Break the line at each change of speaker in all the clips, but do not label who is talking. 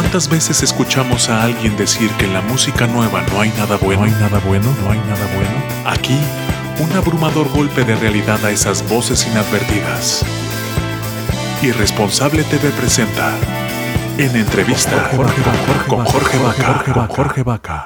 ¿Cuántas veces escuchamos a alguien decir que en la música nueva no hay nada bueno, no hay nada bueno, no hay nada bueno? Aquí, un abrumador golpe de realidad a esas voces inadvertidas. Irresponsable TV presenta en entrevista con Jorge Vaca. Jorge Vaca.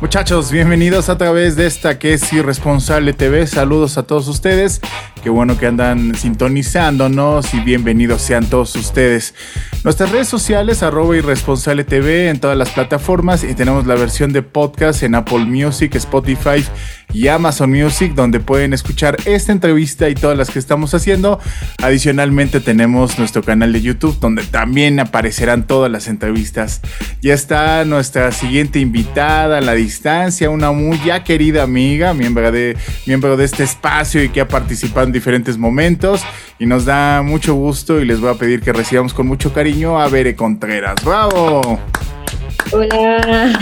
Muchachos, bienvenidos a través de esta que es Irresponsable TV. Saludos a todos ustedes. Qué bueno que andan sintonizándonos y bienvenidos sean todos ustedes. Nuestras redes sociales, arroba Irresponsable TV en todas las plataformas y tenemos la versión de podcast en Apple Music, Spotify y Amazon Music, donde pueden escuchar esta entrevista y todas las que estamos haciendo. Adicionalmente tenemos nuestro canal de YouTube, donde también aparecerán todas las entrevistas. Ya está nuestra siguiente invitada la distancia, una muy ya querida amiga, miembro de, miembro de este espacio y que ha participado en diferentes momentos. Y nos da mucho gusto y les voy a pedir que recibamos con mucho cariño a Bere Contreras. ¡Bravo!
Hola.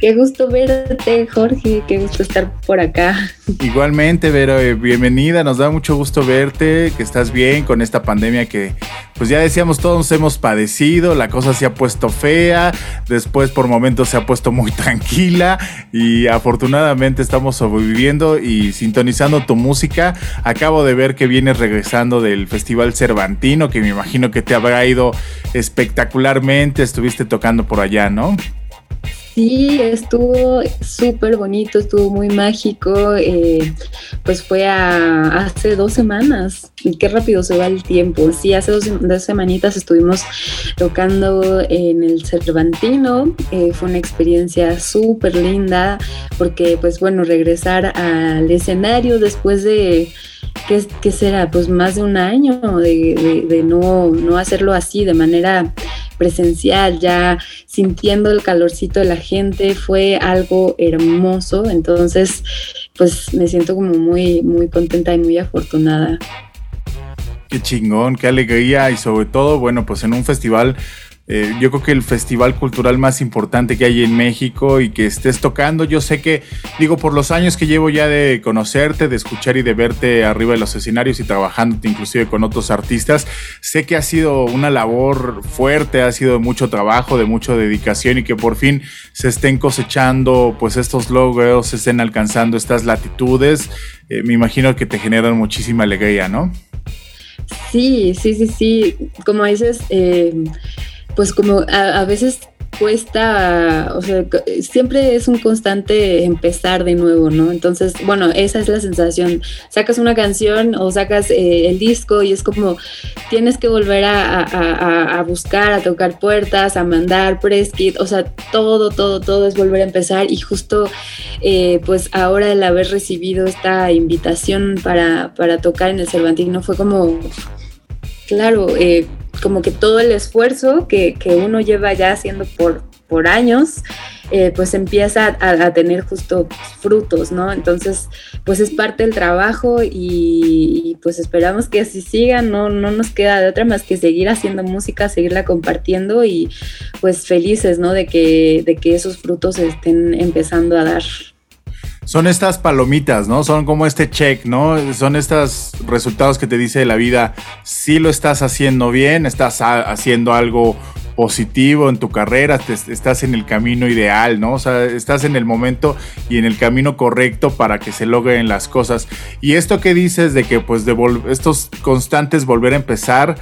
Qué gusto verte, Jorge. Qué gusto estar por acá.
Igualmente, Vero, eh, bienvenida. Nos da mucho gusto verte, que estás bien con esta pandemia que, pues ya decíamos, todos hemos padecido. La cosa se ha puesto fea. Después, por momentos, se ha puesto muy tranquila. Y afortunadamente estamos sobreviviendo y sintonizando tu música. Acabo de ver que vienes regresando del Festival Cervantino, que me imagino que te habrá ido espectacularmente. Estuviste tocando por allá, ¿no?
Sí, estuvo súper bonito, estuvo muy mágico. Eh, pues fue hace dos semanas. Y qué rápido se va el tiempo. Sí, hace dos, semanitas estuvimos tocando en el Cervantino. Eh, fue una experiencia súper linda porque, pues bueno, regresar al escenario después de ¿qué, será? Pues más de un año de, no, no, hacerlo así de manera presencial, ya sintiendo el calorcito de la gente, fue algo hermoso. Entonces, pues me siento como muy, muy contenta y muy afortunada.
Qué chingón, qué alegría y sobre todo, bueno, pues en un festival eh, yo creo que el festival cultural más importante que hay en México y que estés tocando. Yo sé que, digo, por los años que llevo ya de conocerte, de escuchar y de verte arriba de los escenarios y trabajando inclusive con otros artistas, sé que ha sido una labor fuerte, ha sido de mucho trabajo, de mucha dedicación y que por fin se estén cosechando pues estos logros, se estén alcanzando estas latitudes. Eh, me imagino que te generan muchísima alegría, ¿no?
Sí, sí, sí, sí. Como dices, eh, pues como a, veces cuesta, o sea, siempre es un constante empezar de nuevo, ¿no? Entonces, bueno, esa es la sensación. Sacas una canción o sacas eh, el disco y es como tienes que volver a, buscar, a tocar puertas, a mandar press kit, o sea, todo, todo, todo es volver a empezar y justo, eh, pues ahora el haber recibido esta invitación para, para tocar en el Cervantino fue como, claro, eh, como que todo el esfuerzo que, uno lleva ya haciendo por, por años, eh, pues empieza a, tener justo frutos, ¿no? Entonces, pues es parte del trabajo y, pues esperamos que así siga, no, no nos queda de otra más que seguir haciendo música, seguirla compartiendo y pues felices, ¿no? De que, de que esos frutos estén empezando a dar
son estas palomitas, ¿no? Son como este check, ¿no? Son estos resultados que te dice la vida, si lo estás haciendo bien, estás haciendo algo positivo en tu carrera, estás en el camino ideal, ¿no? O sea, estás en el momento y en el camino correcto para que se logren las cosas. Y esto que dices de que pues de estos constantes volver a empezar,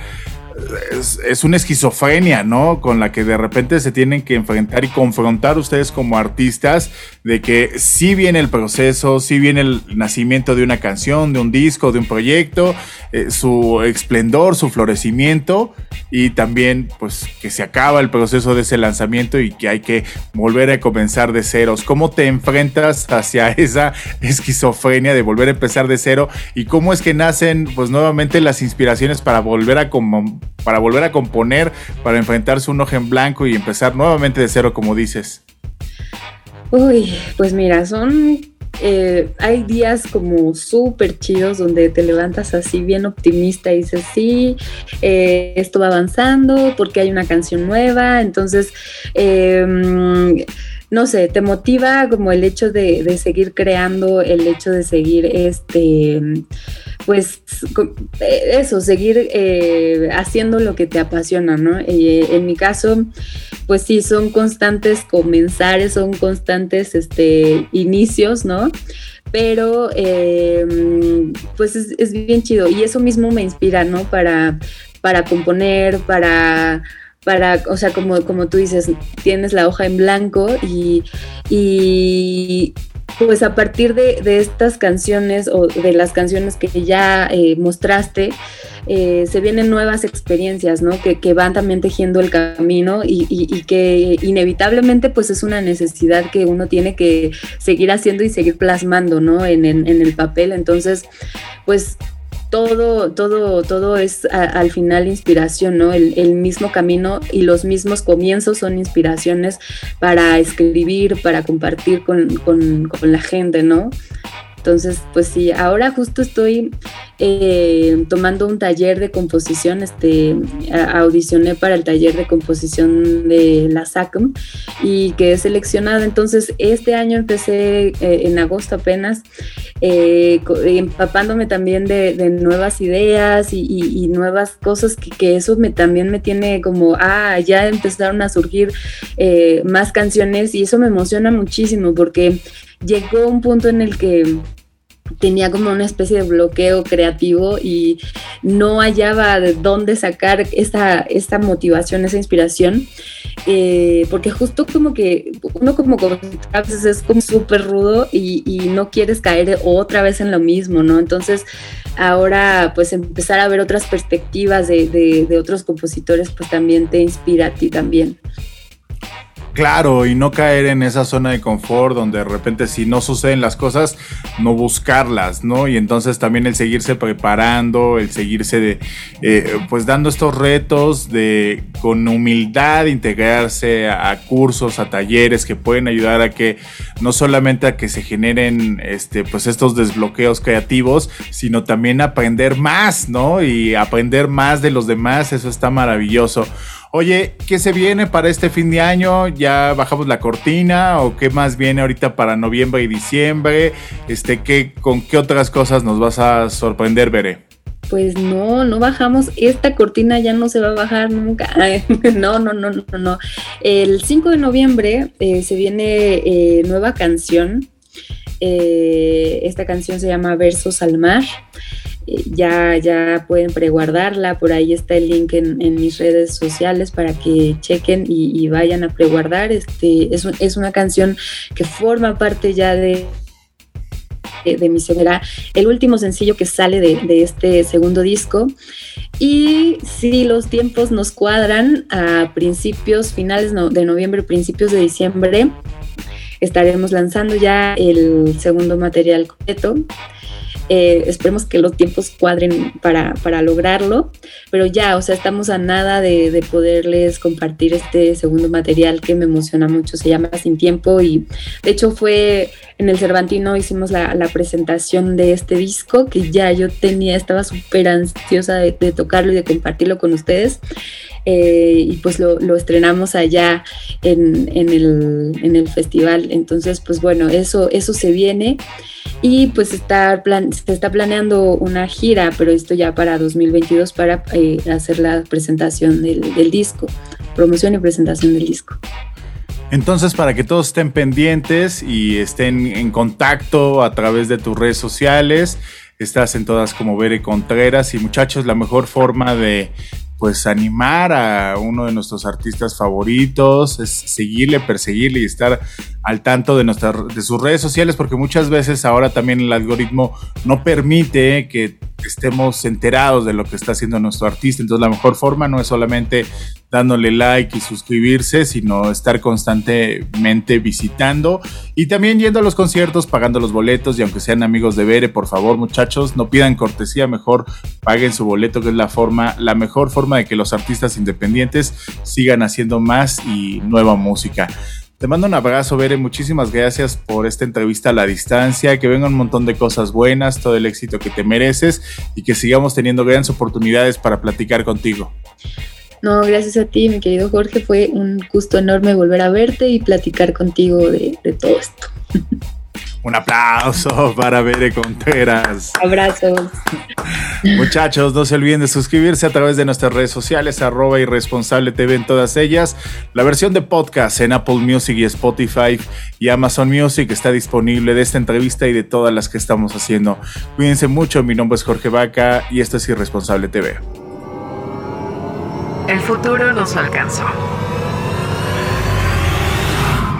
es, una esquizofrenia, ¿no? Con la que de repente se tienen que enfrentar y confrontar ustedes como artistas, de que sí viene el proceso, sí viene el nacimiento de una canción, de un disco, de un proyecto, eh, su esplendor, su florecimiento y también pues que se acaba el proceso de ese lanzamiento y que hay que volver a comenzar de ceros. ¿Cómo te enfrentas hacia esa esquizofrenia de volver a empezar de cero y cómo es que nacen pues nuevamente las inspiraciones para volver a, para volver a componer, para enfrentarse un ojo en blanco y empezar nuevamente de cero como dices?
Uy, pues mira, son eh, hay días como súper chidos donde te levantas así bien optimista y dices, sí, eh, esto va avanzando porque hay una canción nueva, entonces... Eh, no sé, te motiva como el hecho de, seguir creando, el hecho de seguir, este, pues, eh, eso, seguir eh, haciendo lo que te apasiona, ¿no? Eh, en mi caso, pues sí, son constantes comenzares, son constantes, este, inicios, ¿no? Pero, pues es, es bien chido y eso mismo me inspira, ¿no? Para, para componer, para para, o sea, como, como tú dices, tienes la hoja en blanco y, pues a partir de, estas canciones o de las canciones que ya eh, mostraste, eh, se vienen nuevas experiencias, ¿no? Que, van también tejiendo el camino y, que inevitablemente pues es una necesidad que uno tiene que seguir haciendo y seguir plasmando, ¿no? En, en el papel. Entonces, pues todo, todo, todo es al final inspiración, ¿no? El, mismo camino y los mismos comienzos son inspiraciones para escribir, para compartir con, con la gente, ¿no? Entonces, pues sí, ahora justo estoy eh, tomando un taller de composición, este, audicioné para el taller de composición de la SACM y quedé seleccionada. Entonces, este año empecé eh, en agosto apenas, eh, empapándome también de, nuevas ideas y, nuevas cosas que, eso me, también me tiene como, ah, ya empezaron a surgir más canciones y eso me emociona muchísimo porque llegó un punto en el que tenía como una especie de bloqueo creativo y no hallaba de dónde sacar esta, esta motivación, esa inspiración, eh, porque justo como que uno como a veces es como súper rudo y, no quieres caer otra vez en lo mismo, ¿no? Entonces ahora pues empezar a ver otras perspectivas de, de otros compositores pues también te inspira a ti también.
Claro, y no caer en esa zona de confort donde de repente si no suceden las cosas, no buscarlas, ¿no? Y entonces también el seguirse preparando, el seguirse de, eh, pues dando estos retos de con humildad integrarse a, cursos, a talleres que pueden ayudar a que no solamente a que se generen este, pues estos desbloqueos creativos, sino también aprender más, ¿no? Y aprender más de los demás, eso está maravilloso. Oye, ¿qué se viene para este fin de año? ¿Ya bajamos la cortina o qué más viene ahorita para noviembre y diciembre? Este, ¿qué, ¿Con qué otras cosas nos vas a sorprender, Veré?
Pues no, no bajamos. Esta cortina ya no se va a bajar nunca. no, no, no, no, no. El 5 de noviembre eh, se viene eh, nueva canción. Eh, esta canción se llama Versos al Mar ya, ya pueden preguardarla, por ahí está el link en, mis redes sociales para que chequen y, vayan a preguardar. Este, es, es, una canción que forma parte ya de, de, mi será el último sencillo que sale de, este segundo disco. Y si los tiempos nos cuadran a principios, finales de noviembre, principios de diciembre, estaremos lanzando ya el segundo material completo. Eh, esperemos que los tiempos cuadren para, para, lograrlo, pero ya, o sea, estamos a nada de, de, poderles compartir este segundo material que me emociona mucho, se llama Sin Tiempo y de hecho fue en el Cervantino hicimos la, la presentación de este disco que ya yo tenía, estaba súper ansiosa de, tocarlo y de compartirlo con ustedes. Eh, y pues lo, lo, estrenamos allá en, en, el, en, el, festival. Entonces, pues bueno, eso, eso se viene y pues está se está planeando una gira, pero esto ya para 2022 para eh, hacer la presentación del, del disco, promoción y presentación del disco.
Entonces, para que todos estén pendientes y estén en contacto a través de tus redes sociales, estás en todas como Bere Contreras y muchachos, la mejor forma de pues animar a uno de nuestros artistas favoritos, es seguirle, perseguirle y estar al tanto de, de sus redes sociales, porque muchas veces ahora también el algoritmo no permite que estemos enterados de lo que está haciendo nuestro artista. Entonces la mejor forma no es solamente dándole like y suscribirse, sino estar constantemente visitando y también yendo a los conciertos, pagando los boletos y aunque sean amigos de Bere, por favor muchachos, no pidan cortesía, mejor paguen su boleto, que es la forma, la mejor forma de que los artistas independientes sigan haciendo más y nueva música. Te mando un abrazo, Bere. Muchísimas gracias por esta entrevista a la distancia. Que vengan un montón de cosas buenas, todo el éxito que te mereces y que sigamos teniendo grandes oportunidades para platicar contigo.
No, gracias a ti, mi querido Jorge. Fue un gusto enorme volver a verte y platicar contigo de, de todo esto.
Un aplauso para Bere Contreras.
Abrazos.
Muchachos, no se olviden de suscribirse a través de nuestras redes sociales, arroba irresponsable TV en todas ellas. La versión de podcast en Apple Music y Spotify y Amazon Music está disponible de esta entrevista y de todas las que estamos haciendo. Cuídense mucho, mi nombre es Jorge Vaca y esto es Irresponsable TV.
El futuro nos alcanzó.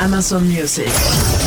Amazon Music.